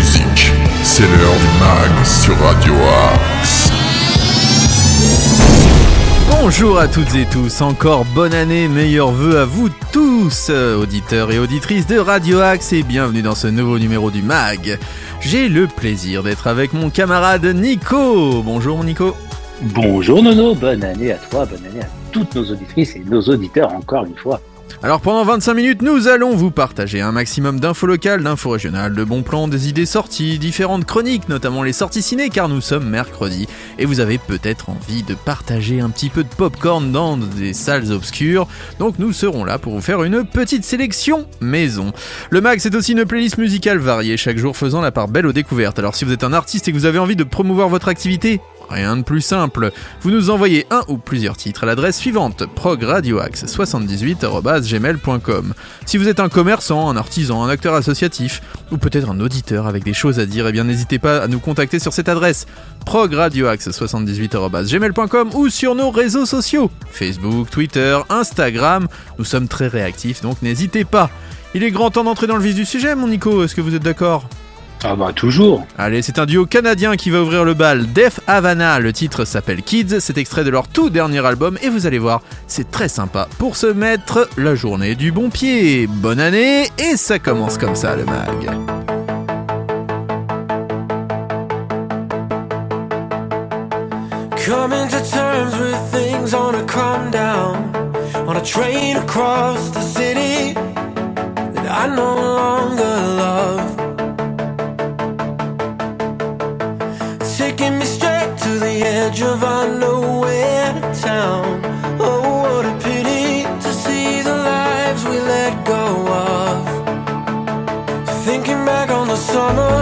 musique. C'est l'heure du mag sur Radio Axe. Bonjour à toutes et tous, encore bonne année, meilleurs vœux à vous tous, auditeurs et auditrices de Radio Axe et bienvenue dans ce nouveau numéro du MAG. J'ai le plaisir d'être avec mon camarade Nico. Bonjour mon Nico. Bonjour Nono, bonne année à toi, bonne année à toutes nos auditrices et nos auditeurs encore une fois. Alors pendant 25 minutes, nous allons vous partager un maximum d'infos locales, d'infos régionales, de bons plans, des idées sorties, différentes chroniques, notamment les sorties ciné car nous sommes mercredi et vous avez peut-être envie de partager un petit peu de popcorn dans des salles obscures. Donc nous serons là pour vous faire une petite sélection maison. Le mag c'est aussi une playlist musicale variée chaque jour faisant la part belle aux découvertes. Alors si vous êtes un artiste et que vous avez envie de promouvoir votre activité, Rien de plus simple. Vous nous envoyez un ou plusieurs titres à l'adresse suivante progradioaxe78@gmail.com. Si vous êtes un commerçant, un artisan, un acteur associatif ou peut-être un auditeur avec des choses à dire, eh bien n'hésitez pas à nous contacter sur cette adresse progradioaxe78@gmail.com ou sur nos réseaux sociaux Facebook, Twitter, Instagram. Nous sommes très réactifs donc n'hésitez pas. Il est grand temps d'entrer dans le vif du sujet, mon Nico. Est-ce que vous êtes d'accord? Ah bah toujours. Allez, c'est un duo canadien qui va ouvrir le bal, Def Havana. Le titre s'appelle Kids, c'est extrait de leur tout dernier album et vous allez voir, c'est très sympa pour se mettre la journée du bon pied. Bonne année et ça commence comme ça le mag. Coming to terms with things on a calm down on a train across the city that I no longer edge of our nowhere town. Oh, what a pity to see the lives we let go of. Thinking back on the summer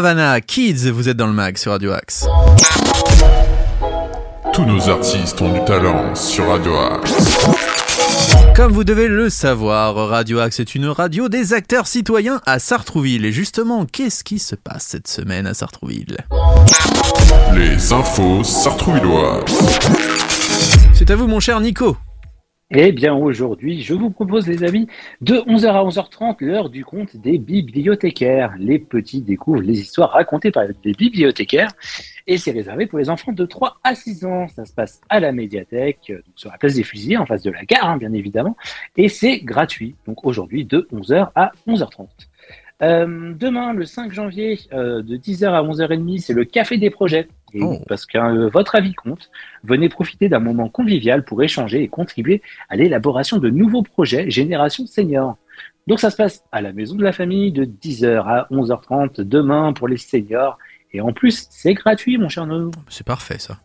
Havana, Kids, vous êtes dans le mag sur Radio Axe. Tous nos artistes ont du talent sur Radio Axe. Comme vous devez le savoir, Radio Axe est une radio des acteurs citoyens à Sartrouville. Et justement, qu'est-ce qui se passe cette semaine à Sartrouville? Les infos sartrouvilloises. C'est à vous mon cher Nico. Eh bien, aujourd'hui, je vous propose, les amis, de 11h à 11h30, l'heure du compte des bibliothécaires. Les petits découvrent les histoires racontées par des bibliothécaires et c'est réservé pour les enfants de 3 à 6 ans. Ça se passe à la médiathèque, donc sur la place des fusillés, en face de la gare, hein, bien évidemment, et c'est gratuit. Donc aujourd'hui, de 11h à 11h30. Euh, demain, le 5 janvier, euh, de 10h à 11h30, c'est le Café des projets. Et Oh. Parce que euh, votre avis compte. Venez profiter d'un moment convivial pour échanger et contribuer à l'élaboration de nouveaux projets Génération Senior. Donc ça se passe à la Maison de la Famille de 10h à 11h30 demain pour les seniors. Et en plus, c'est gratuit, mon cher Nono. C'est parfait ça.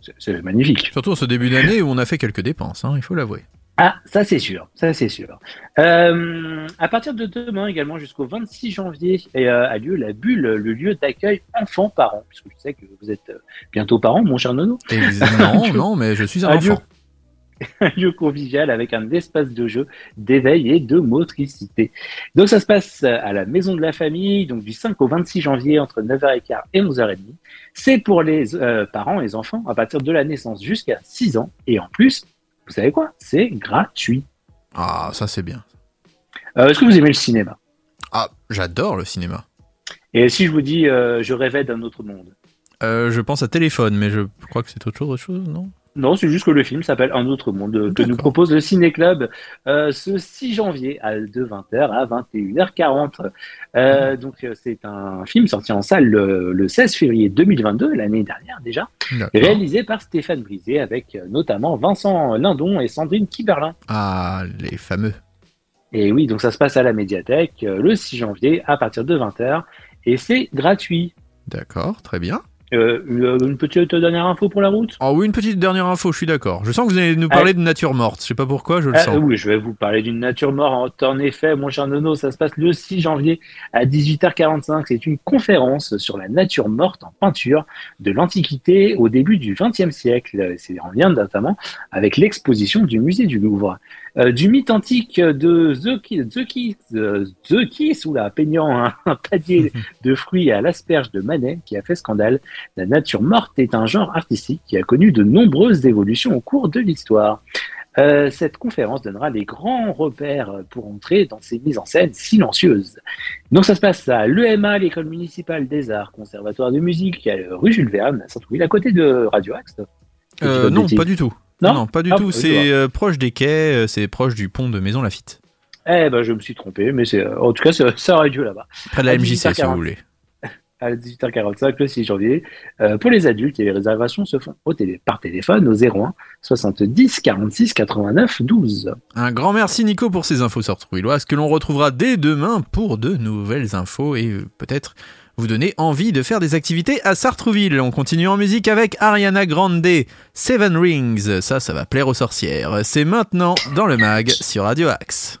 C'est- C'est magnifique. Surtout en ce début d'année où on a fait quelques dépenses, hein, il faut l'avouer. Ah, ça c'est sûr, ça c'est sûr. Euh, à partir de demain également jusqu'au 26 janvier euh, a lieu la bulle, le lieu d'accueil enfants-parents, puisque je sais que vous êtes euh, bientôt parents, mon cher Nono. Et non, non, mais je suis un Adieu. enfant. un lieu convivial avec un espace de jeu, d'éveil et de motricité. Donc ça se passe à la Maison de la Famille, donc du 5 au 26 janvier entre 9h15 et 11h30. C'est pour les euh, parents et les enfants à partir de la naissance jusqu'à 6 ans. Et en plus, vous savez quoi? C'est gratuit. Ah, ça c'est bien. Euh, Est-ce que vous aimez le cinéma? Ah, j'adore le cinéma. Et si je vous dis euh, je rêvais d'un autre monde? Euh, je pense à téléphone, mais je crois que c'est autre chose, autre chose, non? Non, c'est juste que le film s'appelle Un autre monde euh, que nous propose le Ciné Club euh, ce 6 janvier à de 20h à 21h40. Euh, donc euh, c'est un film sorti en salle le, le 16 février 2022, l'année dernière déjà, réalisé par Stéphane Brisé avec euh, notamment Vincent Lindon et Sandrine Kiberlin. Ah, les fameux. Et oui, donc ça se passe à la médiathèque le 6 janvier à partir de 20h et c'est gratuit. D'accord, très bien. Euh, une une petite dernière info pour la route? Ah oui, une petite dernière info, je suis d'accord. Je sens que vous allez nous parler de nature morte. Je sais pas pourquoi, je le Ah, sens. oui, je vais vous parler d'une nature morte. En effet, mon cher Nono, ça se passe le 6 janvier à 18h45. C'est une conférence sur la nature morte en peinture de l'Antiquité au début du XXe siècle. C'est en lien notamment avec l'exposition du musée du Louvre. Euh, du mythe antique de Zeukis, Zeukis, euh, Zeukis, oula, peignant un, un panier de fruits à l'asperge de Manet qui a fait scandale, la nature morte est un genre artistique qui a connu de nombreuses évolutions au cours de l'histoire. Euh, cette conférence donnera les grands repères pour entrer dans ces mises en scène silencieuses. Donc ça se passe à l'EMA, l'école municipale des arts, conservatoire de musique, rue Jules Verne, à Sartrouville, à côté de Radio Axe. Euh, non, pas du tout. Non Non, pas du Ah, tout. C'est euh, proche des quais, euh, c'est proche du pont de Maison Lafitte. Eh ben je me suis trompé, mais c'est euh, en tout cas ça aurait lieu là-bas. Près de la MJC, si 18h40. vous voulez. À 18h45 le 6 janvier. Euh, pour les adultes, et les réservations se font au télé, par téléphone au 01 70 46 89 12. Un grand merci Nico pour ces infos sartrouvilloises que l'on retrouvera dès demain pour de nouvelles infos et peut-être vous donner envie de faire des activités à Sartrouville. On continue en musique avec Ariana Grande, Seven Rings. Ça, ça va plaire aux sorcières. C'est maintenant dans le mag sur Radio Axe.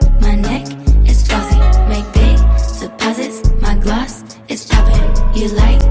You like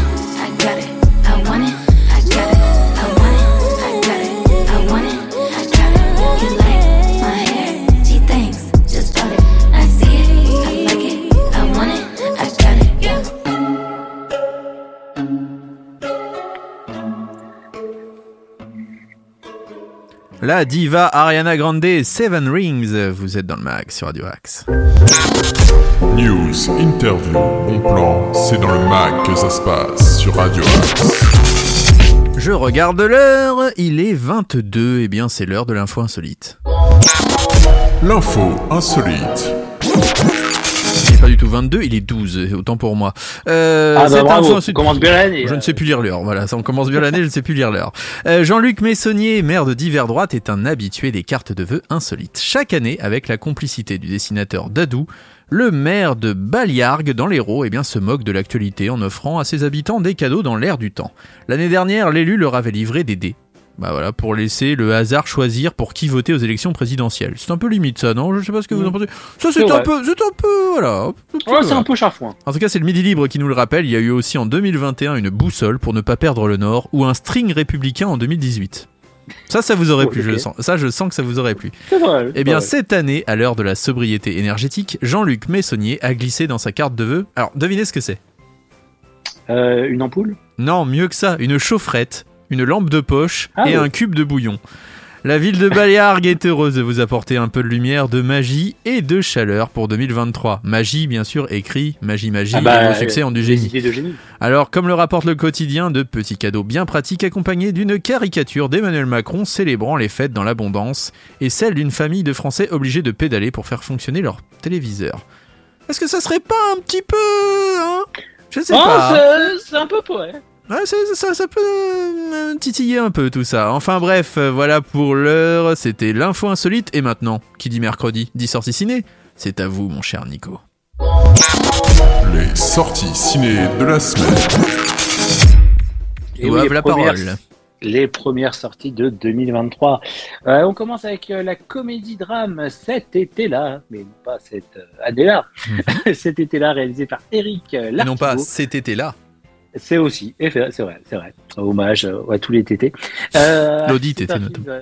La diva Ariana Grande, Seven Rings, vous êtes dans le mag sur Radio Axe. News, interview, bon plan, c'est dans le mag que ça se passe sur Radio Axe. Je regarde l'heure, il est 22, et bien c'est l'heure de l'info insolite. L'info insolite. Pas du tout 22, il est 12, autant pour moi. Euh, Ah bah bravo, on commence bien l'année. Je ne sais plus lire l'heure, voilà, ça on commence bien l'année, je ne sais plus lire l'heure. Euh, Jean-Luc Messonnier, maire de Divers Droite, est un habitué des cartes de vœux insolites. Chaque année, avec la complicité du dessinateur Dadou, le maire de Baliargues dans l'Hérault eh bien, se moque de l'actualité en offrant à ses habitants des cadeaux dans l'air du temps. L'année dernière, l'élu leur avait livré des dés. Bah voilà, pour laisser le hasard choisir pour qui voter aux élections présidentielles. C'est un peu limite ça, non? Je sais pas ce que vous en pensez. Ça c'est un peu, c'est un peu, voilà. Ouais, c'est un peu chafouin. en tout cas, c'est le Midi Libre qui nous le rappelle. Il y a eu aussi en 2021 une boussole pour ne pas perdre le Nord ou un string républicain en 2018. Ça, ça vous aurait plu, je le sens. Ça, je sens que ça vous aurait plu. C'est vrai. Eh bien, vrai. cette année, à l'heure de la sobriété énergétique, Jean-Luc Messonnier a glissé dans sa carte de vœux. Alors, devinez ce que c'est? Euh, une ampoule? Non, mieux que ça, une chaufferette, une lampe de poche Ah et oui. un cube de bouillon. La ville de Baliargues est heureuse de vous apporter un peu de lumière, de magie et de chaleur pour 2023. Magie, bien sûr, écrit, magie, magie, Ah bah, et vos succès ont du génie. idées de génie. Alors, comme le rapporte le quotidien, de petits cadeaux bien pratiques accompagnés d'une caricature d'Emmanuel Macron célébrant les fêtes dans l'abondance et celle d'une famille de Français obligés de pédaler pour faire fonctionner leur téléviseur. Est-ce que ça serait pas un petit peu... Hein? Je sais Oh, pas. c'est- c'est un peu poète. Ouais, ça, ça peut euh, titiller un peu tout ça. Enfin bref, euh, voilà pour l'heure. C'était l'info insolite. Et maintenant, qui dit mercredi, dit sortie ciné C'est à vous, mon cher Nico. Les sorties ciné de la semaine. Et Vous oui, la premières- parole. Les premières sorties de 2023. Euh, on commence avec euh, la comédie-drame cet été-là, mais non pas cette année-là. cet été-là, réalisé par Eric. Et non pas Lartigot. cet été-là. C'est aussi, c'est vrai, c'est vrai. Hommage euh, à tous les tétés. Euh, L'audit était notamment. euh,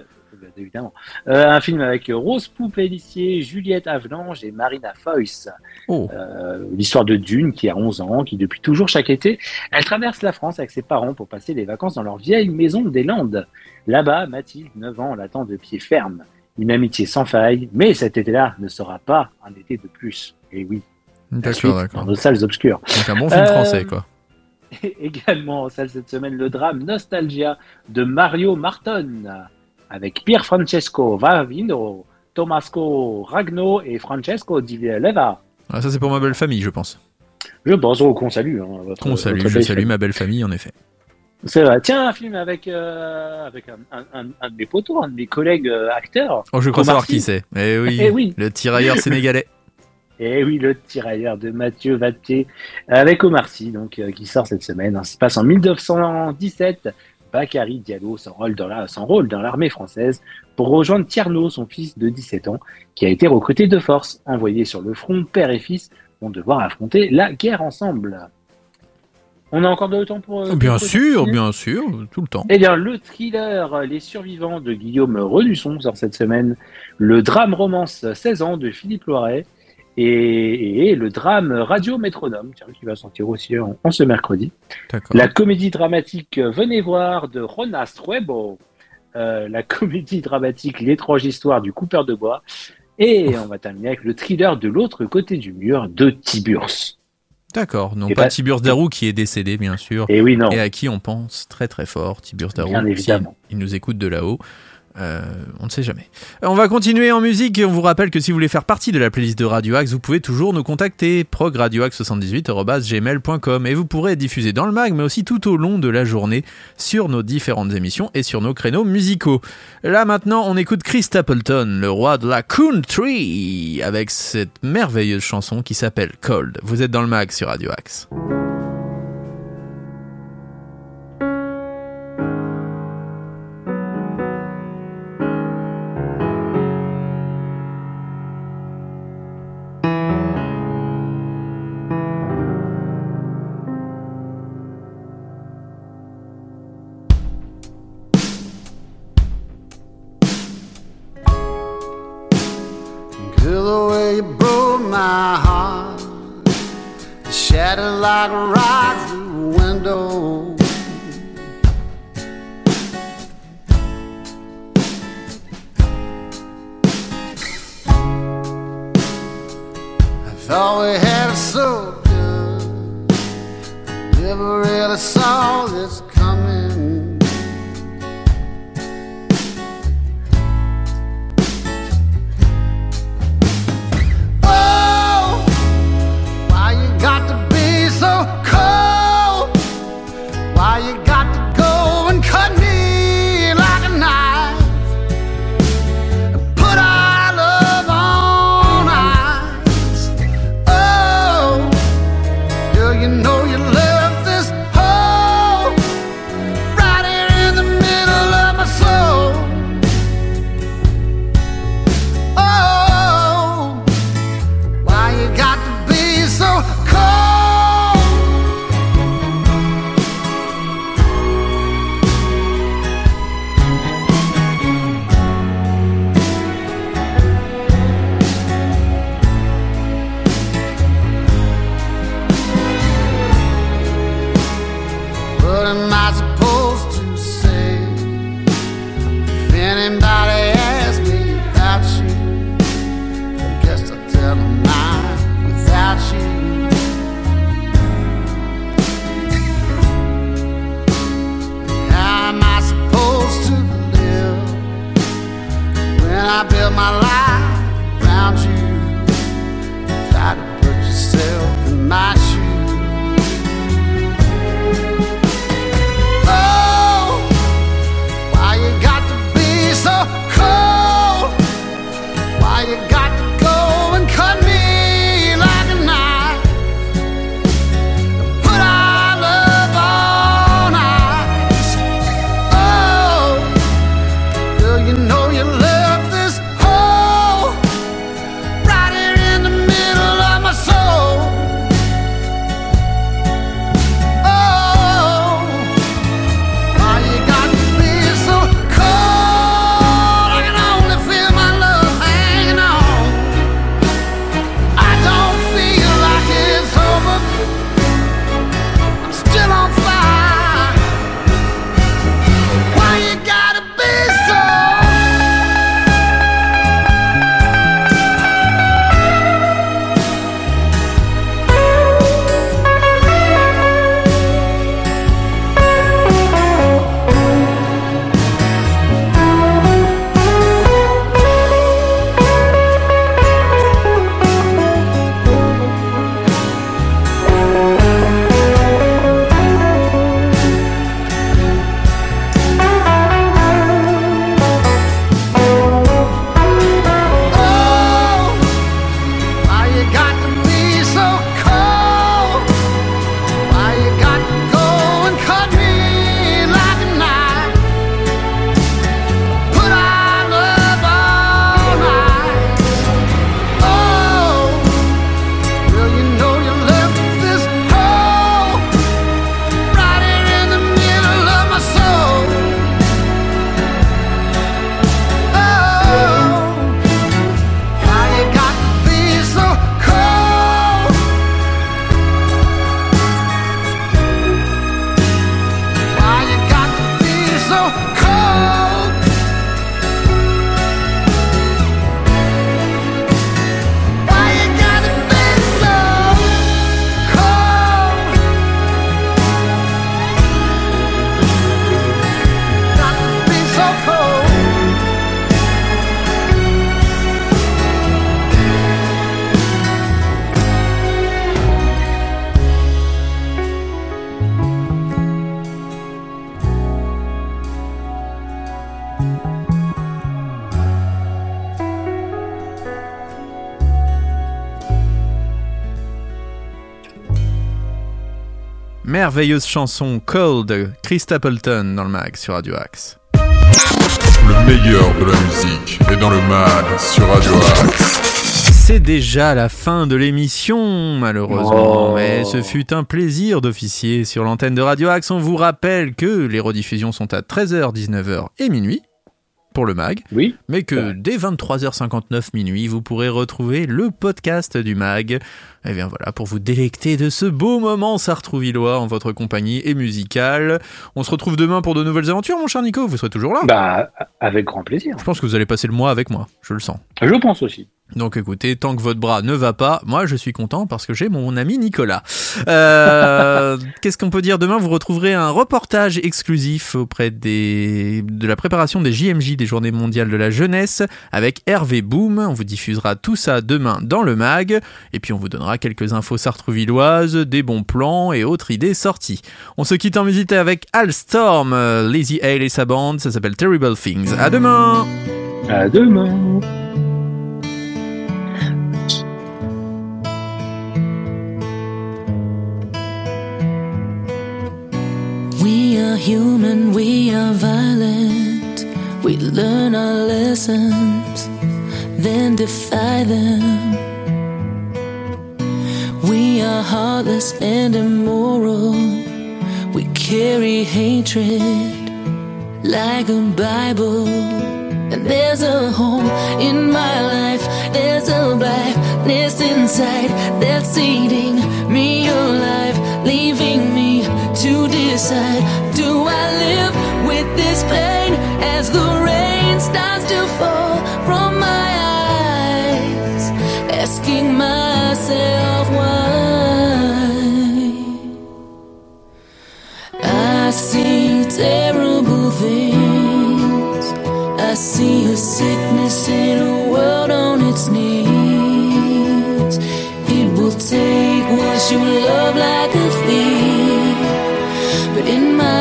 Évidemment. Euh, un film avec Rose Poupelissier, Juliette Avelange et Marina Foïs. Oh, Euh, L'histoire de Dune qui a 11 ans, qui depuis toujours chaque été, elle traverse la France avec ses parents pour passer les vacances dans leur vieille maison des Landes. Là-bas, Mathilde, 9 ans, l'attend de pied ferme. Une amitié sans faille, mais cet été-là ne sera pas un été de plus. Et oui, suite d'accord, dans d'accord. nos salles obscures. Donc un bon film Euh, français, quoi. Également en salle cette semaine, le drame Nostalgia de Mario Marton, avec Pier Francesco Vavino, Tomasco Ragno et Francesco Di Leva. Ah, ça, c'est pour ma belle famille, je pense. Je pense au qu'on salue. Hein, votre- Qu'on salue, je salue ma belle famille, en effet. C'est vrai. Tiens, un film avec, euh, avec un, un, un, un de mes potos, un de mes collègues euh, acteurs. Oh, je crois savoir qui c'est. Eh oui, Eh oui. le tirailleur sénégalais. Et oui, le tirailleur de Mathieu Vaté avec Omar Sy, donc, euh, qui sort cette semaine. Ça se passe en 1917. Bakary Diallo s'enrôle dans la- s'enrôle dans l'armée française pour rejoindre Tierno, son fils de 17 ans, qui a été recruté de force. Envoyé sur le front, père et fils vont devoir affronter la guerre ensemble. On a encore de le temps pour... euh, Bien pour sûr, bien sûr, tout le temps. Eh bien, le thriller Les survivants de Guillaume Renusson sort cette semaine. Le drame romance 16 ans de Philippe Loiret. Et, et le drame Radio Métronome, qui va sortir aussi en, en ce mercredi. La comédie dramatique Venez voir de Jonas Truebo. Euh, la comédie dramatique L'étrange histoire du coupeur de bois. Et on va terminer avec le thriller de l'autre côté du mur de Tiburce. D'accord, non Et pas pas- Tiburce Darou qui est décédé bien sûr, Et oui, non. et à qui on pense très très fort, Tiburce Darou. Bien évidemment. Il nous écoute de là-haut. Euh, on ne sait jamais. Euh, On va continuer en musique et on vous rappelle que si vous voulez faire partie de la playlist de Radio Axe, vous pouvez toujours nous contacter progradioaxe78@gmail.com et vous pourrez diffusé dans le mag mais aussi tout au long de la journée sur nos différentes émissions et sur nos créneaux musicaux. Là maintenant, on écoute Chris Stapleton, le roi de la country avec cette merveilleuse chanson qui s'appelle Cold. Vous êtes dans le mag sur Radio Axe. Merveilleuse chanson Cold de Chris Stapleton dans le mag sur Radio Axe. Le meilleur de la musique est dans le mag sur Radio Axe. C'est déjà la fin de l'émission, malheureusement. Oh. Mais ce fut un plaisir d'officier sur l'antenne de Radio Axe. On vous rappelle que les rediffusions sont à 13h, 19h et minuit pour le mag. Oui. Mais que Ouais. dès 23h59 minuit, vous pourrez retrouver le podcast du mag. Et bien voilà, pour vous délecter de ce beau moment sartrouvillois en votre compagnie et musical. On se retrouve demain pour de nouvelles aventures, mon cher Nico. Vous serez toujours là. Bah, avec grand plaisir. Je pense que vous allez passer le mois avec moi, je le sens. Je pense aussi. Donc écoutez, tant que votre bras ne va pas, moi je suis content parce que j'ai mon ami Nicolas. Euh, Qu'est-ce qu'on peut dire demain? Vous retrouverez un reportage exclusif auprès des, de la préparation des JMJ, des Journées mondiales de la jeunesse, avec Hervé Boom. On vous diffusera tout ça demain dans le mag, et puis on vous donnera quelques infos sartrouvilloises, des bons plans et autres idées sorties. On se quitte en musique avec Al Storm, Lazy Hale et sa bande, ça s'appelle Terrible Things. À demain À demain. Human, we are violent. We learn our lessons, then defy them. We are heartless and immoral. We carry hatred like a Bible. And there's a hole in my life, there's a blackness inside that's eating me alive, leaving me to decide as the rain starts to fall from my eyes, asking myself why. I see terrible things. I see a sickness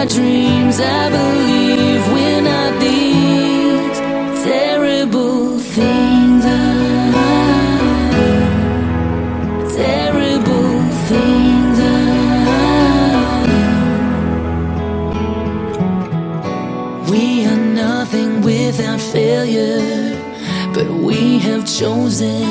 dreams, I believe we're not these terrible things. Terrible things. We are nothing without failure, but we have chosen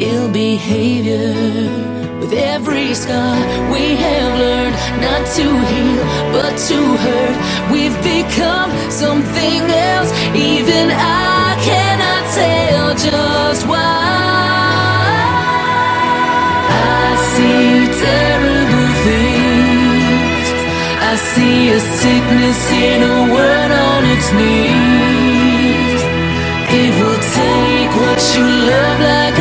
ill behavior. With every scar, we have learned not to heal, but to hurt. We've become something else, even I cannot tell just why. I see terrible things. I see a sickness in a world on its knees. It will take what you love like